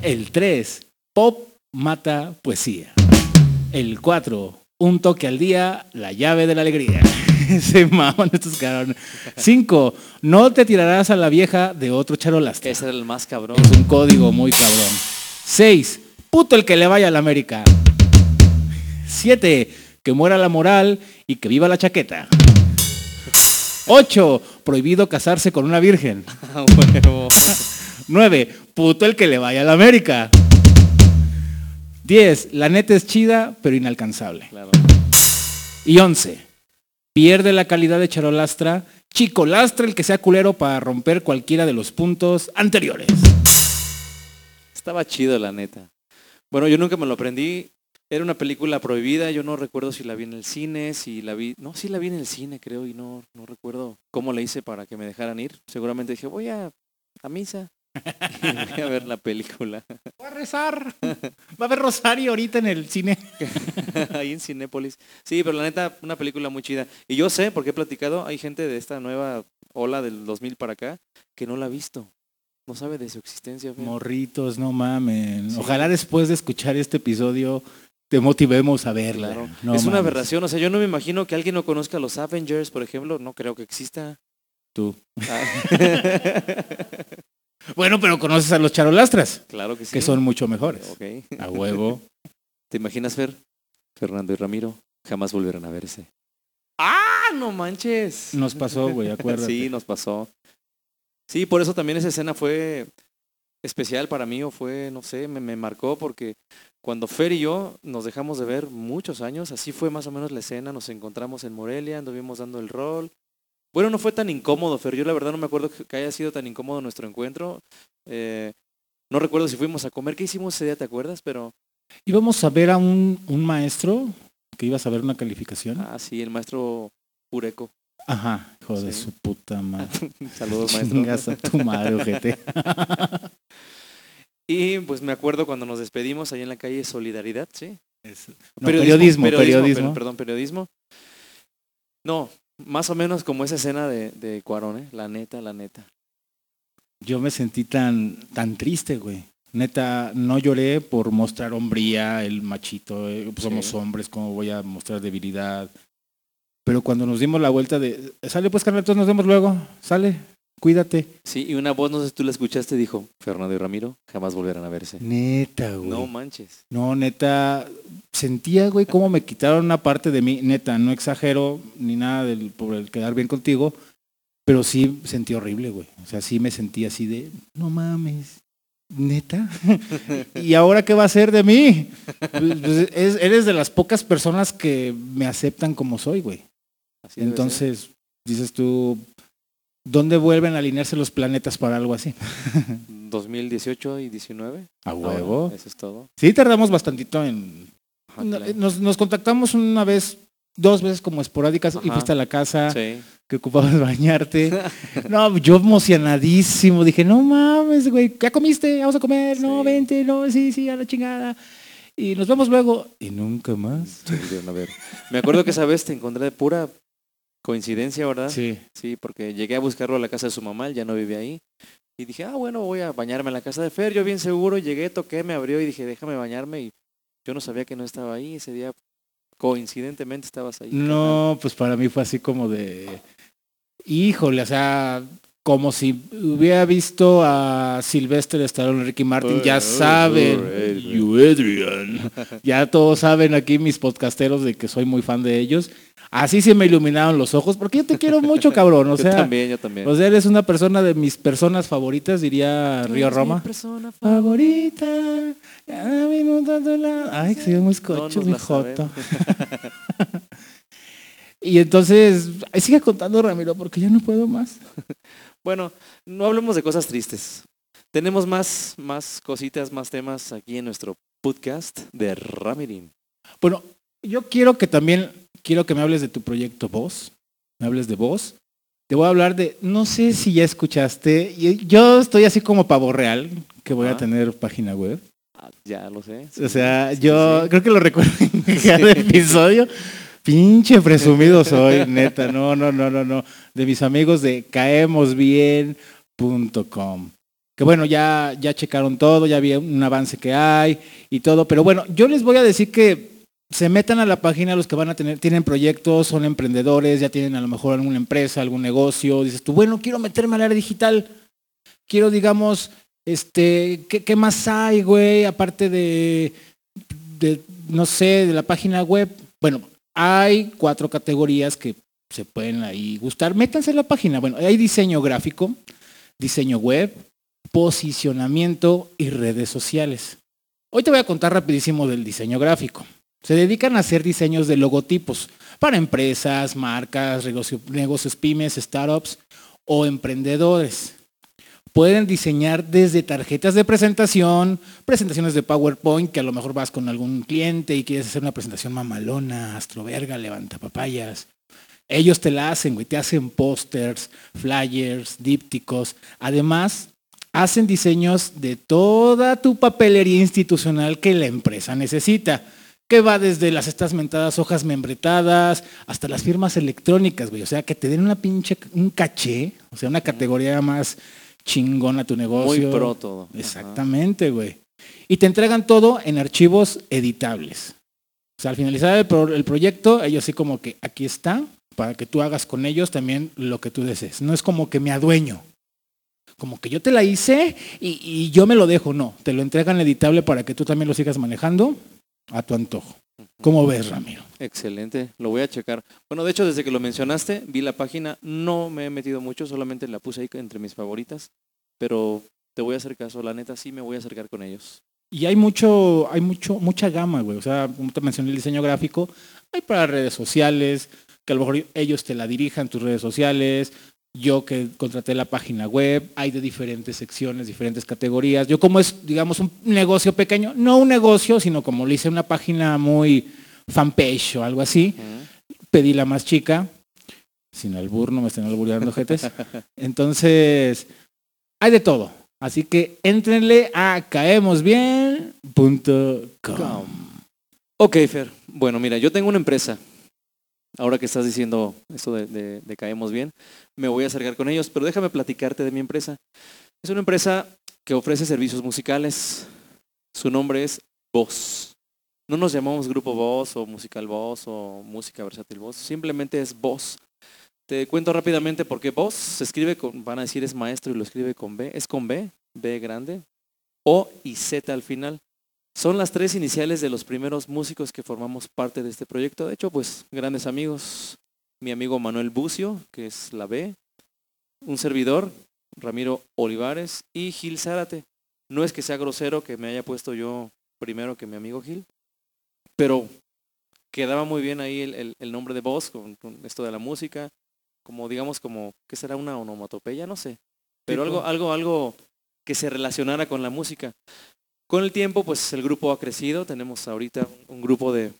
S6: El tres, pop mata poesía. El cuatro, un toque al día, la llave de la alegría. Se maman estos cabrones. Cinco, no te tirarás a la vieja de otro charolastra.
S4: Ese era el más cabrón.
S6: Es un código muy cabrón. Seis, puto el que le vaya a la América. Siete, que muera la moral y que viva la chaqueta. Ocho, prohibido casarse con una virgen.
S4: Ah, huevo.
S6: Nueve, puto el que le vaya a la América. Diez, la neta es chida, pero inalcanzable.
S4: Claro.
S6: Y once, pierde la calidad de charolastra, chicolastra el que sea culero para romper cualquiera de los puntos anteriores.
S4: Estaba chido, la neta. Bueno, yo nunca me lo aprendí. Era una película prohibida, yo no recuerdo si la vi en el cine, si la vi... No, sí la vi en el cine, creo, y no, no recuerdo cómo la hice para que me dejaran ir. Seguramente dije, voy a, a misa voy a ver la película.
S6: Voy a rezar. Va a haber Rosario ahorita en el cine.
S4: Ahí en Cinépolis. Sí, pero la neta, una película muy chida. Y yo sé, porque he platicado, hay gente de esta nueva ola del 2000 para acá que no la ha visto. No sabe de su existencia. feo.
S6: Morritos, no mamen. Ojalá después de escuchar este episodio te motivemos a verla.
S4: Claro.
S6: No
S4: es una aberración. O sea, yo no me imagino que alguien no conozca a los Avengers, por ejemplo. No creo que exista.
S6: Tú.
S4: Ah,
S6: Bueno, pero conoces a los charolastras,
S4: claro que sí.
S6: que son mucho mejores.
S4: Ok.
S6: A huevo.
S4: ¿Te imaginas, Fer? Fernando y Ramiro jamás volverán a verse. ¡Ah, no manches!
S6: Nos pasó, güey, acuérdate.
S4: Sí, nos pasó. Sí, por eso también esa escena fue especial para mí o fue, no sé, me, me marcó porque cuando Fer y yo nos dejamos de ver muchos años, así fue más o menos la escena, nos encontramos en Morelia, anduvimos dando el rol. Bueno, no fue tan incómodo, Fer, yo la verdad no me acuerdo que haya sido tan incómodo nuestro encuentro. Eh, no recuerdo si fuimos a comer, ¿qué hicimos ese día, te acuerdas? Pero,
S6: Íbamos a ver a un, un maestro que ibas a ver una calificación.
S4: ah, sí, el maestro Pureco.
S6: Ajá, hijo de su puta madre.
S4: Saludos, maestro.
S6: Chingas a tu madre, ojete.
S4: Y pues me acuerdo cuando nos despedimos ahí en la calle Solidaridad, ¿sí?
S6: No, periodismo, periodismo.
S4: per- Perdón, periodismo. No, más o menos como esa escena de, de Cuarón, ¿eh? La neta, la neta.
S6: Yo me sentí tan, tan triste, güey. Neta, no lloré por mostrar hombría, el machito, eh, somos
S4: Sí.
S6: hombres, ¿cómo voy a mostrar debilidad? Pero cuando nos dimos la vuelta de, sale pues carnal, entonces nos vemos luego, sale, cuídate.
S4: Sí, y una voz, no sé si tú la escuchaste, dijo, Fernando y Ramiro jamás volverán a verse.
S6: Neta, güey.
S4: No
S6: No,
S4: manches.
S6: neta, sentía, güey, cómo me quitaron una parte de mí, neta, no exagero ni nada del, por el quedar bien contigo, pero sí sentí horrible, güey. O sea, sí me sentí así de, no mames, neta. ¿Y ahora qué va a ser de mí? Pues, pues, es- eres de las pocas personas que me aceptan como soy, güey.
S4: Así.
S6: Entonces, dices tú, ¿dónde vuelven a alinearse los planetas para algo así?
S4: 2018 y 19.
S6: A
S4: Ahora,
S6: huevo.
S4: Eso es todo.
S6: Sí, tardamos bastantito en...
S4: Ajá,
S6: No,
S4: claro.
S6: Nos, nos contactamos una vez, dos veces como esporádicas y fuiste a la casa
S4: Sí.
S6: que ocupabas bañarte. No, yo emocionadísimo. Dije, no mames, güey, ¿ya comiste? Vamos a comer. No, vente, no, sí, sí, a la chingada. Y nos vemos luego. Y nunca más.
S4: A ver. Me acuerdo que esa vez te encontré de pura coincidencia, ¿verdad?
S6: Sí.
S4: Sí, porque llegué a buscarlo a la casa de su mamá, él ya no vive ahí. Y dije, ah, bueno, voy a bañarme en la casa de Fer. Yo bien seguro llegué, toqué, me abrió y dije, déjame bañarme. Y yo no sabía que no estaba ahí. Ese día, coincidentemente, estabas ahí.
S6: No, pues para mí fue así como de, híjole, o sea, como si hubiera visto a Sylvester Stallone, Ricky Martin, ya saben, you Adrian, ya todos saben aquí mis podcasteros de que soy muy fan de ellos. Así se me iluminaron los ojos, porque yo te quiero mucho, cabrón, o
S4: yo
S6: sea,
S4: también, yo también.
S6: o sea, eres una persona de mis personas favoritas, diría Río
S4: mi
S6: Roma.
S4: persona
S6: Favorita. Ay, que se muy
S4: No
S6: cocho,
S4: nos
S6: mi joto. Y entonces, ahí sigue contando Ramiro, porque ya no puedo más.
S4: Bueno, no hablemos de cosas tristes. Tenemos más, más cositas, más temas aquí en nuestro podcast de Ramirin.
S6: Bueno, yo quiero que también, quiero que me hables de tu proyecto Voz, me hables de Voz. Te voy a hablar de, no sé si ya escuchaste, yo estoy así como pavo real, que voy a
S4: Ajá.
S6: tener página web.
S4: Ah, ya lo sé.
S6: O sea,
S4: Sí,
S6: yo
S4: sí.
S6: creo que lo recuerdo en cada episodio. Pinche presumido soy, neta. No, no, no, no, no. De mis amigos de caemosbien.com. Que bueno, ya, ya checaron todo, ya vi un avance que hay y todo. Pero bueno, yo les voy a decir que se metan a la página los que van a tener, tienen proyectos, son emprendedores, ya tienen a lo mejor alguna empresa, algún negocio. Dices tú, bueno, quiero meterme al área digital. Quiero, digamos, este, ¿qué, qué más hay, güey? Aparte de, de, no sé, de la página web. Bueno, hay cuatro categorías que se pueden ahí gustar. Métanse en la página. Bueno, hay diseño gráfico, diseño web, posicionamiento y redes sociales. Hoy te voy a contar rapidísimo del diseño gráfico. Se dedican a hacer diseños de logotipos para empresas, marcas, negocio- negocios pymes, startups o emprendedores. Pueden diseñar desde tarjetas de presentación, presentaciones de PowerPoint, que a lo mejor vas con algún cliente y quieres hacer una presentación mamalona, astroverga, levanta papayas. Ellos te la hacen, güey, te hacen pósters, flyers, dípticos. Además, hacen diseños de toda tu papelería institucional que la empresa necesita, que va desde las estas mentadas hojas membretadas hasta las firmas electrónicas, güey. O sea, que te den una pinche, un caché, o sea, una categoría más chingona a tu
S4: Muy
S6: negocio.
S4: pro todo.
S6: Exactamente, güey. Y te entregan todo en archivos editables. O sea, al finalizar el, pro- el proyecto, ellos sí como que aquí está, para que tú hagas con ellos también lo que tú desees. No es como que me adueño. Como que yo te la hice y, y yo me lo dejo. No, te lo entregan editable para que tú también lo sigas manejando a tu antojo. ¿Cómo ves, Ramiro?
S4: Excelente, lo voy a checar. Bueno, de hecho, desde que lo mencionaste, vi la página, no me he metido mucho, solamente la puse ahí entre mis favoritas, pero te voy a hacer caso, la neta sí me voy a acercar con ellos.
S6: Y hay mucho, hay mucho, mucha gama, güey. O sea, como te mencioné el diseño gráfico, hay para redes sociales, que a lo mejor ellos te la dirijan tus redes sociales. Yo que contraté la página web, hay de diferentes secciones, diferentes categorías. Yo como es, digamos, un negocio pequeño, no un negocio, sino como le hice una página muy fanpage o algo así, pedí la más chica, sin albur, no me estén albureando, jetes. Entonces, hay de todo. Así que entrenle a caemosbien.com.
S4: Ok, Fer, bueno, mira, yo tengo una empresa. Ahora que estás diciendo esto de, caemos bien, me voy a acercar con ellos, pero déjame platicarte de mi empresa. Es una empresa que ofrece servicios musicales. Su nombre es Voz. No nos llamamos Grupo Voz o Musical Voz o Música Versátil Voz, simplemente es Voz. Te cuento rápidamente por qué Voz se escribe con, van a decir es maestro y lo escribe con B, es con B, B grande, O y Z al final. Son las tres iniciales de los primeros músicos que formamos parte de este proyecto. De hecho, pues grandes amigos. Mi amigo Manuel Bucio, que es la B. Un servidor, Ramiro Olivares y Gil Zárate. No es que sea grosero que me haya puesto yo primero que mi amigo Gil, pero quedaba muy bien ahí el, el- el nombre de voz con, con esto de la música, como digamos como, ¿qué será una onomatopeya? No sé, pero
S6: Tipo.
S4: algo, algo, algo que se relacionara con la música. Con el tiempo, pues el grupo ha crecido. Tenemos ahorita un, grupo de,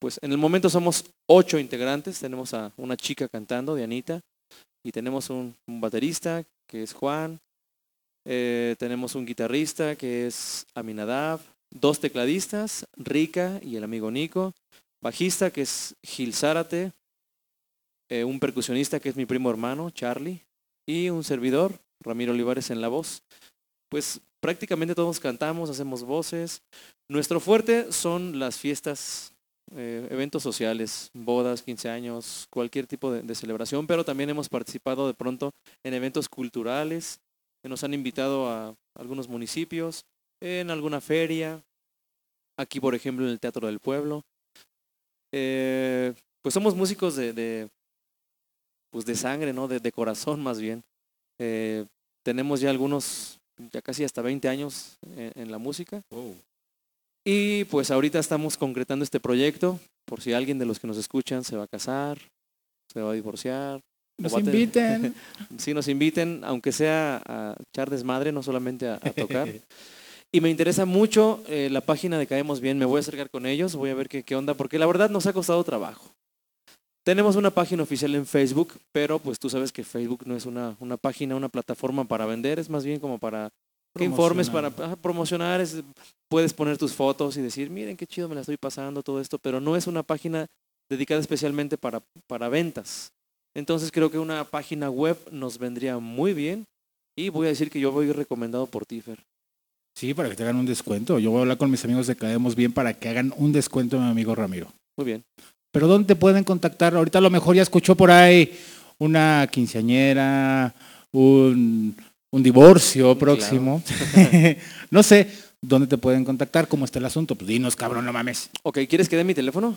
S4: pues en el momento somos ocho integrantes. Tenemos a una chica cantando, Dianita, y tenemos un, un baterista que es Juan. Eh, tenemos un guitarrista que es Aminadab, dos tecladistas, Rica y el amigo Nico, bajista que es Gil Zárate, eh, un percusionista que es mi primo hermano, Charlie, y un servidor, Ramiro Olivares en la voz. Pues prácticamente todos cantamos, hacemos voces. Nuestro fuerte son las fiestas, eh, eventos sociales, bodas, 15 años, cualquier tipo de, celebración, pero también hemos participado de pronto en eventos culturales, que nos han invitado a algunos municipios, en alguna feria, aquí por ejemplo en el Teatro del Pueblo. Eh, pues somos músicos de, pues de sangre, ¿no? De, de corazón más bien. Eh, tenemos ya algunos, ya casi hasta 20 años en, en la música. Y pues ahorita estamos concretando este proyecto, por si alguien de los que nos escuchan se va a casar, se va a divorciar.
S6: Nos
S4: a
S6: inviten.
S4: Sí, nos inviten, aunque sea a echar desmadre, no solamente a, a tocar. Y me interesa mucho eh, la página de Caemos Bien, me voy a acercar con ellos, voy a ver qué, qué onda, porque la verdad nos ha costado trabajo. Tenemos una página oficial en Facebook, pero pues tú sabes que Facebook no es una, una página, una plataforma para vender, es más bien como para que informes, para
S6: Promocionar.
S4: ajá, promocionar, es- puedes poner tus fotos y decir, miren qué chido me la estoy pasando, todo esto, pero no es una página dedicada especialmente para, para ventas. Entonces creo que una página web nos vendría muy bien y voy a decir que yo voy recomendado por ti, Fer.
S6: Sí, para que te hagan un descuento. Yo voy a hablar con mis amigos de Caemos Bien para que hagan un descuento mi amigo Ramiro.
S4: Muy bien.
S6: Pero ¿dónde te pueden contactar? Ahorita a lo mejor ya escuchó por ahí una quinceañera, un, un divorcio próximo. no sé, ¿dónde te pueden contactar? ¿Cómo está el asunto? Pues dinos, cabrón, no mames.
S4: Ok, ¿quieres que dé mi teléfono?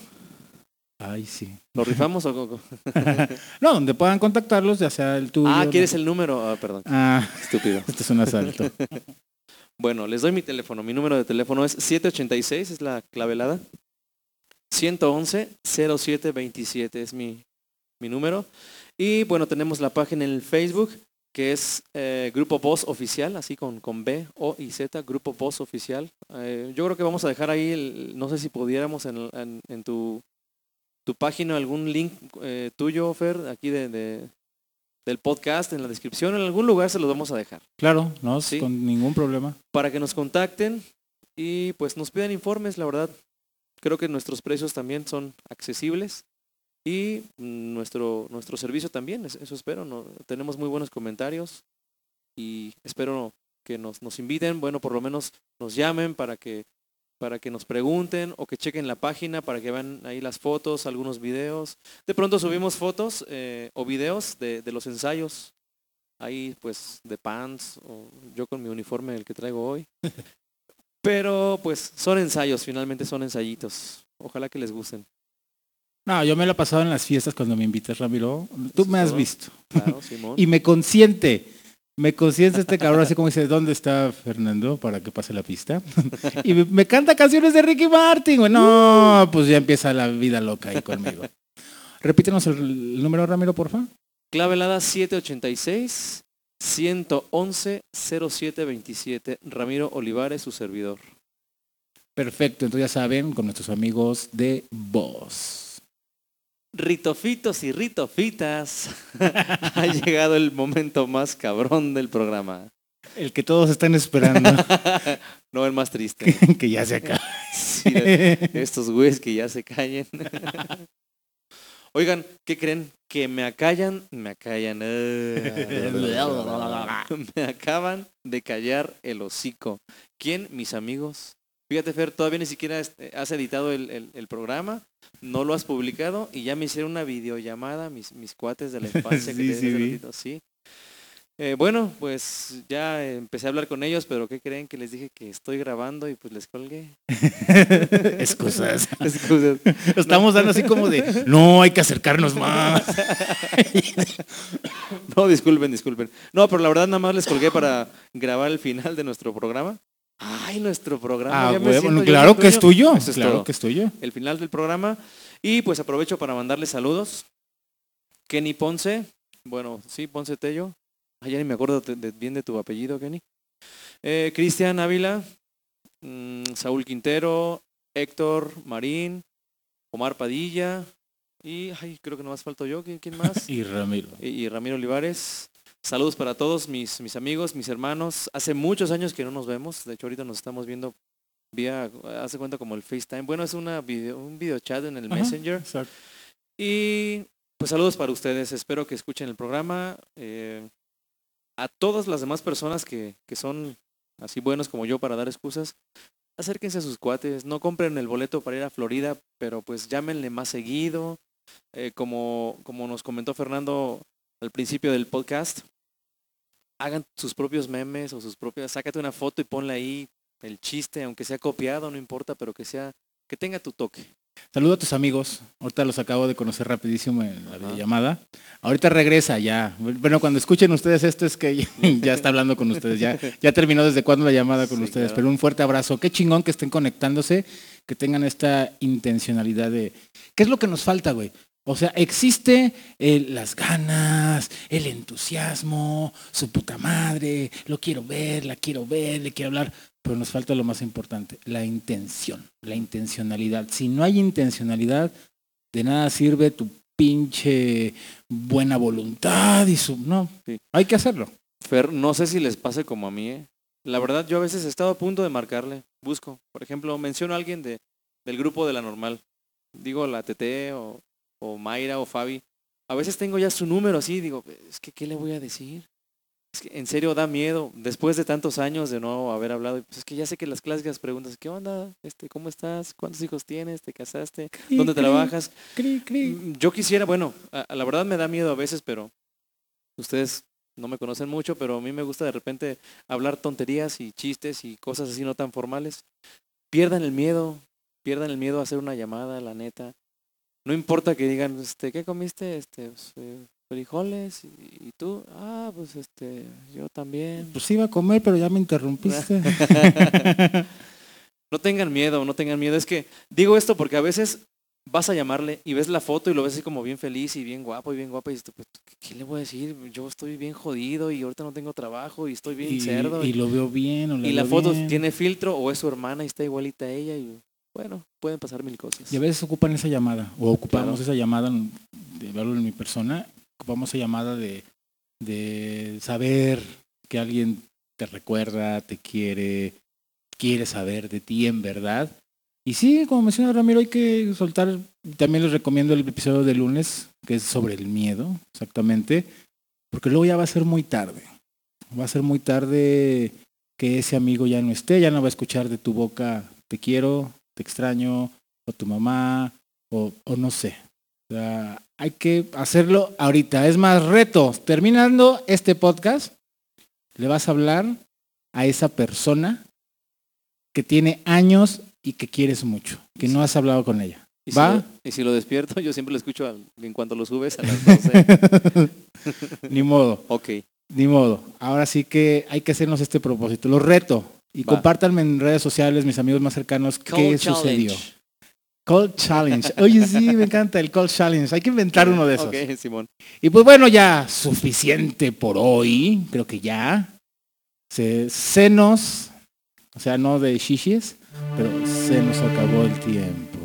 S6: Ay, sí.
S4: ¿Lo rifamos o o-
S6: No, donde puedan contactarlos, ya sea el tuyo.
S4: Ah,
S6: ¿no?
S4: ¿quieres el número? Ah, perdón,
S6: Ah,
S4: estúpido.
S6: este es un asalto.
S4: Bueno, les doy mi teléfono. Mi número de teléfono es 786, es la clavelada. 111-0727 es mi, mi número. Y bueno, tenemos la página en el Facebook que es eh, Grupo Voz Oficial, así con, con B, O y Z, Grupo Voz Oficial. Eh, yo creo que vamos a dejar ahí, el- no sé si pudiéramos en, en- en tu, tu página algún link eh, tuyo, Fer, aquí de, de- del podcast, en la descripción, en algún lugar se los vamos a dejar
S6: Claro, no,
S4: Sí.
S6: con ningún problema.
S4: para que nos contacten y pues nos pidan informes, la verdad. Creo que nuestros precios también son accesibles y nuestro, nuestro servicio también, es- eso espero. No, tenemos muy buenos comentarios y espero que nos, nos inviten, bueno, por lo menos nos llamen para que, para que nos pregunten o que chequen la página para que vean ahí las fotos, algunos videos. De pronto subimos fotos eh, o videos de, de los ensayos ahí pues de pants o yo con mi uniforme el que traigo hoy. Pero pues son ensayos, finalmente son ensayitos. Ojalá que les gusten.
S6: No, yo me la he pasado en las fiestas cuando me invitas, Ramiro. Tú me has visto.
S4: Claro, Simón.
S6: Y me consiente. Me consiente este cabrón, así como dice, ¿dónde está Fernando para que pase la pista? y me, canta canciones de Ricky Martin, güey. No, pues ya empieza la vida loca ahí conmigo. Repítenos el, el número, Ramiro, porfa.
S4: Clave helada 786 111 0727. Ramiro Olivares, su servidor.
S6: Perfecto, entonces ya saben, con nuestros amigos de Voz.
S4: Ritofitos y ritofitas. ha llegado el momento más cabrón del programa.
S6: El que todos están esperando
S4: No el más triste.
S6: que ya se acabe.
S4: Sí, estos güeyes que ya se callen. Oigan, ¿qué creen? Que me acallan, me acallan. eh. me acaban de callar el hocico. ¿Quién? Mis amigos. Fíjate, Fer, todavía ni siquiera este, has editado el, el- el programa, no lo has publicado y ya me hicieron una videollamada, mis, mis cuates de la infancia que
S6: Sí,
S4: te
S6: sí, vi.
S4: ratito, sí. Eh, bueno, pues ya empecé a hablar con ellos, pero ¿qué creen? Que les dije que estoy grabando y pues les colgué.
S6: Excusas.
S4: Excusas.
S6: Estamos dando así como de, no, hay que acercarnos más.
S4: No, disculpen, disculpen. No, pero la verdad nada más les colgué para grabar el final de nuestro programa. Ay, nuestro programa.
S6: Ah,
S4: ya me
S6: claro que es tuyo.
S4: Eso es
S6: claro
S4: todo.
S6: que es tuyo.
S4: El final del programa. Y pues aprovecho para mandarles saludos. Kenny Ponce. Bueno, sí, Ponce Tello. Ay, ya ni me acuerdo de- de- bien de tu apellido, Kenny. Eh, Cristian Ávila. mm, Saúl Quintero. Héctor Marín. Omar Padilla. Y ay, creo que no más falto yo. ¿Quién, quién más?
S6: Y Ramiro.
S4: y, y Ramiro Olivares. Saludos para todos mis, mis amigos, mis hermanos. Hace muchos años que no nos vemos. De hecho, ahorita nos estamos viendo vía, hace cuenta como el FaceTime. Bueno, es una video, un video chat en el
S6: Ajá,
S4: Messenger.
S6: exacto.
S4: Y pues saludos para ustedes. Espero que escuchen el programa. Eh, a todas las demás personas que, que son así buenos como yo para dar excusas, acérquense a sus cuates. No compren el boleto para ir a Florida, pero pues llámenle más seguido. Eh, como, como nos comentó Fernando al principio del podcast, hagan sus propios memes o sus propias, sácate una foto y ponle ahí el chiste, aunque sea copiado, no importa, pero que sea, que tenga tu toque.
S6: Saludo a tus amigos. Ahorita los acabo de conocer rapidísimo en la
S4: Ajá.
S6: videollamada. Ahorita regresa ya. Bueno, cuando escuchen ustedes esto es que ya está hablando con ustedes. Ya, ya terminó desde cuándo la llamada con
S4: Sí,
S6: ustedes.
S4: claro.
S6: Pero un fuerte abrazo. Qué chingón que estén conectándose, que tengan esta intencionalidad de... ¿Qué es lo que nos falta, güey? O sea, existe el- las ganas, el entusiasmo, su puta madre, lo quiero ver, la quiero ver, le quiero hablar, pero nos falta lo más importante, la intención, la intencionalidad. Si no hay intencionalidad, de nada sirve tu pinche buena voluntad y su... No,
S4: Sí.
S6: hay que hacerlo.
S4: Fer, no sé si les pase como a mí, ¿eh? La verdad, yo a veces he estado a punto de marcarle, busco. Por ejemplo, menciono a alguien de, del grupo de la normal. Digo la TT o, o Mayra o Fabi. A veces tengo ya su número así, digo, es que ¿qué le voy a decir? Es que en serio da miedo, después de tantos años de no haber hablado, pues es que ya sé que las clásicas preguntas, ¿qué onda? Este, ¿Cómo estás? ¿Cuántos hijos tienes? ¿Te casaste? ¿Dónde
S6: Cri,
S4: trabajas?
S6: cri.
S4: Mm, Yo quisiera, bueno, a la verdad me da miedo a veces, pero ustedes no me conocen mucho, pero a mí me gusta de repente hablar tonterías y chistes y cosas así no tan formales. Pierdan el miedo, pierdan el miedo a hacer una llamada, la neta. No importa que digan, este, ¿qué comiste? Este, pues, eh, frijoles y, y tú, ah, pues este, yo también.
S6: Pues iba a comer, pero ya me interrumpiste.
S4: no tengan miedo, no tengan miedo. Es que digo esto porque a veces
S7: vas a llamarle y ves la foto y lo ves así como bien feliz y bien guapo y bien guapa y dices, pues, ¿qué le voy a decir? Yo estoy bien jodido y ahorita no tengo trabajo y estoy bien
S6: Y,
S7: cerdo.
S6: y lo veo bien. O
S7: y la foto
S6: bien.
S7: tiene filtro o es su hermana y está igualita a ella y bueno, pueden pasar mil cosas.
S6: Y a veces ocupan esa llamada, o ocupamos
S7: Claro.
S6: esa llamada, de hablo en mi persona, ocupamos esa llamada de, de saber que alguien te recuerda, te quiere, quiere saber de ti en verdad. Y sí, como menciona Ramiro, hay que soltar, también les recomiendo el episodio de lunes, que es sobre el miedo, exactamente, porque luego ya va a ser muy tarde. Va a ser muy tarde que ese amigo ya no esté, ya no va a escuchar de tu boca, te quiero, te extraño, o tu mamá, o, o no sé. O sea, hay que hacerlo ahorita. Es más, reto. Terminando este podcast, le vas a hablar a esa persona que tiene años y que quieres mucho, que no has hablado con ella.
S7: Y si,
S6: ¿Va?
S7: lo, y si lo despierto, yo siempre lo escucho al- en cuanto lo subes a las 12.
S6: Ni modo,
S7: ok.
S6: ni modo. Ahora sí que hay que hacernos este propósito. Lo reto. Y
S7: Va.
S6: compártanme en redes sociales, mis amigos más cercanos, qué
S7: Call
S6: sucedió. Call Challenge. Oye, sí, me encanta el Call Challenge. Hay que inventar uno de esos.
S7: Ok, Simón.
S6: Y pues bueno, ya suficiente por hoy. Creo que ya. Se, se nos, o sea, no de shishis, pero se nos acabó el tiempo.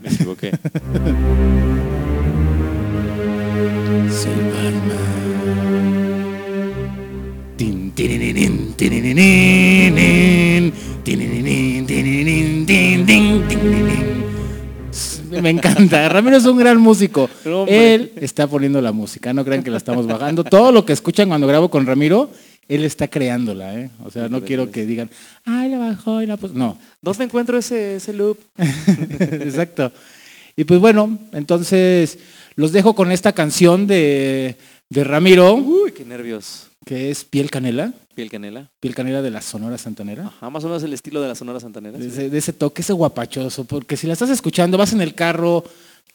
S7: Me equivoqué.
S6: Me encanta. Ramiro es un gran músico.
S7: No.
S6: Él está poniendo la música. No crean que la estamos bajando. Todo lo que escuchan cuando grabo con Ramiro, él está creándola. ¿eh? O sea, no quiero que digan, ay, la bajó y la puso. No,
S7: ¿Dónde encuentro ese, ese loop?
S6: Exacto. Y pues bueno, entonces los dejo con esta canción de, de Ramiro,
S7: Uy, qué nervios.
S6: Que es Piel Canela,
S7: Piel canela.
S6: Piel Canela de la Sonora Santanera.
S7: Ajá, más o menos el estilo de la Sonora Santanera.
S6: De
S7: sí.
S6: ese, de ese toque, ese guapachoso, porque si la estás escuchando, vas en el carro,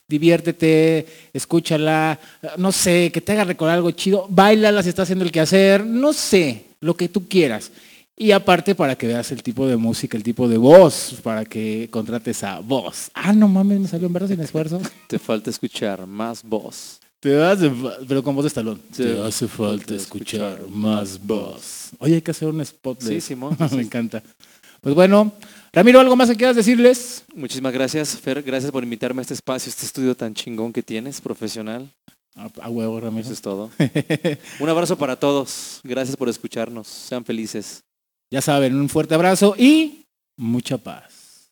S6: diviértete, escúchala, no sé, que te haga recordar algo chido, bailala si estás haciendo el quehacer, no sé, lo que tú quieras. Y aparte para que veas el tipo de música, el tipo de voz, para que contrates a voz. Ah, no mames, me salió en verdad sin esfuerzo.
S7: Te falta escuchar más voz.
S6: Te hace, pero con voz de estalón.
S7: Sí.
S6: Te hace falta escuchar más voz. Oye, hay que hacer un spot de
S7: Sí. Simón.
S6: Me encanta. Pues bueno, Ramiro, ¿algo más que quieras decirles?
S7: Muchísimas gracias, Fer. Gracias por invitarme a este espacio, este estudio tan chingón que tienes, profesional.
S6: A, a huevo, Ramiro.
S7: Eso es todo. Un abrazo para todos. Gracias por escucharnos. Sean felices.
S6: Ya saben, un fuerte abrazo y mucha paz.